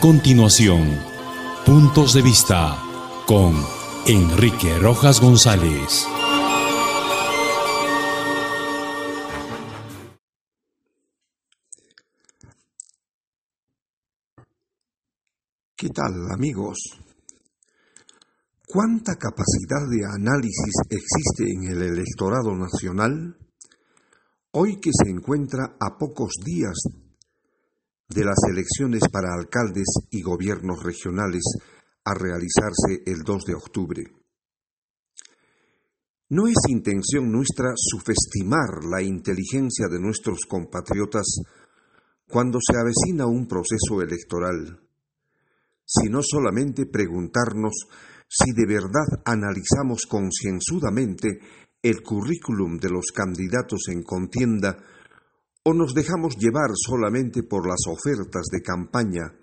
continuación, Puntos de Vista con Enrique Rojas González. ¿Qué tal amigos? ¿Cuánta capacidad de análisis existe en el electorado nacional? Hoy que se encuentra a pocos días de las elecciones para alcaldes y gobiernos regionales a realizarse el 2 de octubre. No es intención nuestra subestimar la inteligencia de nuestros compatriotas cuando se avecina un proceso electoral, sino solamente preguntarnos si de verdad analizamos concienzudamente el currículum de los candidatos en contienda o nos dejamos llevar solamente por las ofertas de campaña,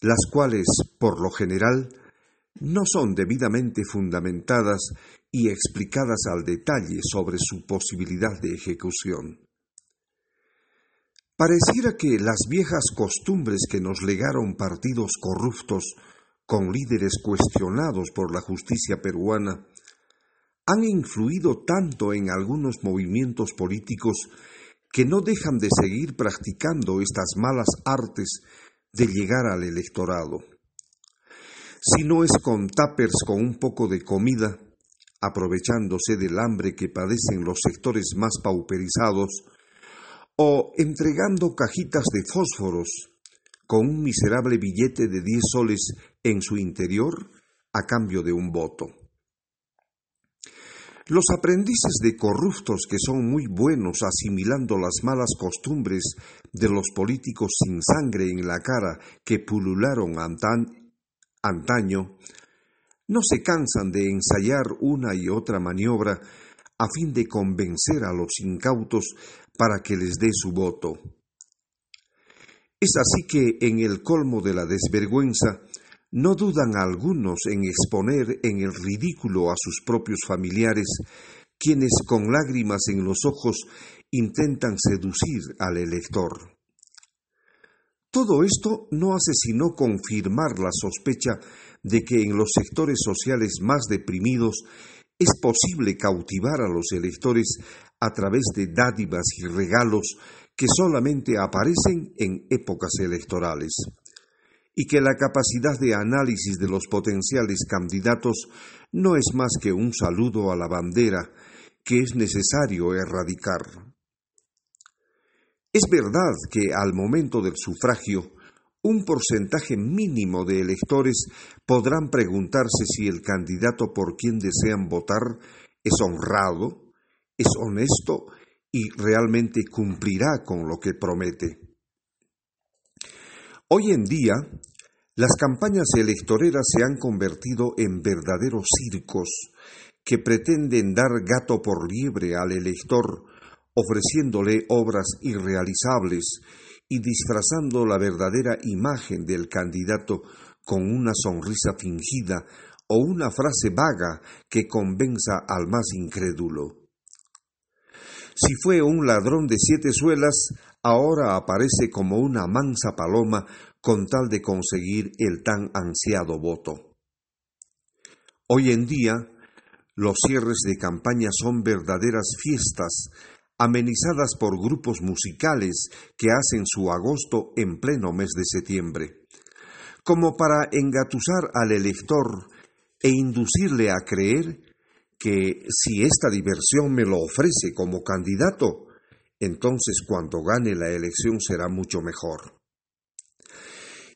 las cuales, por lo general, no son debidamente fundamentadas y explicadas al detalle sobre su posibilidad de ejecución. Pareciera que las viejas costumbres que nos legaron partidos corruptos con líderes cuestionados por la justicia peruana han influido tanto en algunos movimientos políticos que no dejan de seguir practicando estas malas artes de llegar al electorado. Si no es con tapers con un poco de comida, aprovechándose del hambre que padecen los sectores más pauperizados, o entregando cajitas de fósforos con un miserable billete de diez soles en su interior a cambio de un voto. Los aprendices de corruptos que son muy buenos asimilando las malas costumbres de los políticos sin sangre en la cara que pulularon antaño, no se cansan de ensayar una y otra maniobra a fin de convencer a los incautos para que les dé su voto. Es así que en el colmo de la desvergüenza no dudan algunos en exponer en el ridículo a sus propios familiares, quienes con lágrimas en los ojos intentan seducir al elector. Todo esto no hace sino confirmar la sospecha de que en los sectores sociales más deprimidos es posible cautivar a los electores a través de dádivas y regalos que solamente aparecen en épocas electorales y que la capacidad de análisis de los potenciales candidatos no es más que un saludo a la bandera que es necesario erradicar. Es verdad que al momento del sufragio, un porcentaje mínimo de electores podrán preguntarse si el candidato por quien desean votar es honrado, es honesto y realmente cumplirá con lo que promete. Hoy en día, las campañas electoreras se han convertido en verdaderos circos que pretenden dar gato por liebre al elector, ofreciéndole obras irrealizables y disfrazando la verdadera imagen del candidato con una sonrisa fingida o una frase vaga que convenza al más incrédulo. Si fue un ladrón de siete suelas, ahora aparece como una mansa paloma con tal de conseguir el tan ansiado voto. Hoy en día, los cierres de campaña son verdaderas fiestas, amenizadas por grupos musicales que hacen su agosto en pleno mes de septiembre, como para engatusar al elector e inducirle a creer que si esta diversión me lo ofrece como candidato, entonces cuando gane la elección será mucho mejor.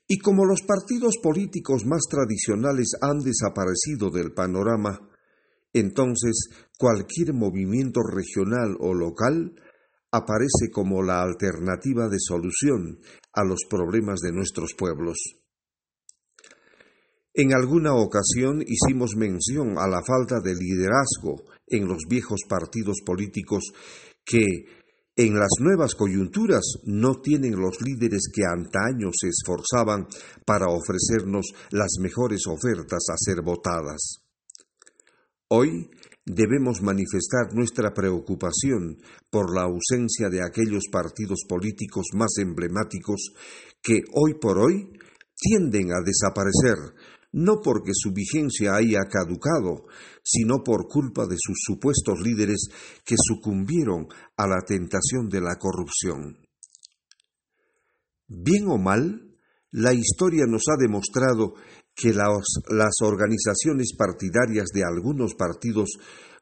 Y como los partidos políticos más tradicionales han desaparecido del panorama, entonces cualquier movimiento regional o local aparece como la alternativa de solución a los problemas de nuestros pueblos. En alguna ocasión hicimos mención a la falta de liderazgo en los viejos partidos políticos que en las nuevas coyunturas no tienen los líderes que antaño se esforzaban para ofrecernos las mejores ofertas a ser votadas. Hoy debemos manifestar nuestra preocupación por la ausencia de aquellos partidos políticos más emblemáticos que hoy por hoy tienden a desaparecer, no porque su vigencia haya caducado, sino por culpa de sus supuestos líderes que sucumbieron a la tentación de la corrupción. Bien o mal, la historia nos ha demostrado que las, organizaciones partidarias de algunos partidos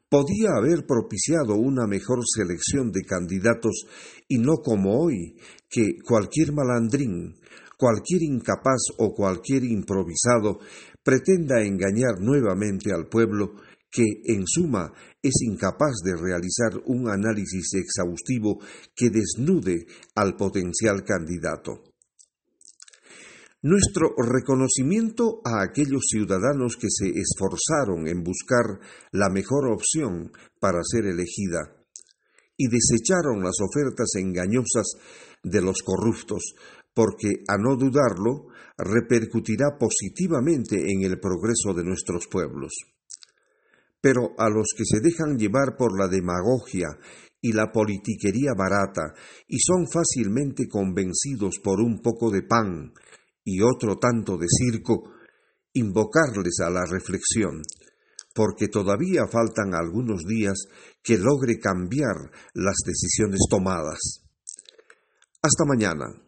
podía haber propiciado una mejor selección de candidatos y no como hoy, que cualquier malandrín, cualquier incapaz o cualquier improvisado pretenda engañar nuevamente al pueblo que, en suma, es incapaz de realizar un análisis exhaustivo que desnude al potencial candidato. Nuestro reconocimiento a aquellos ciudadanos que se esforzaron en buscar la mejor opción para ser elegida y desecharon las ofertas engañosas de los corruptos, porque, a no dudarlo, repercutirá positivamente en el progreso de nuestros pueblos. Pero a los que se dejan llevar por la demagogia y la politiquería barata y son fácilmente convencidos por un poco de pan, y otro tanto de circo, invocarles a la reflexión, porque todavía faltan algunos días que logre cambiar las decisiones tomadas. Hasta mañana.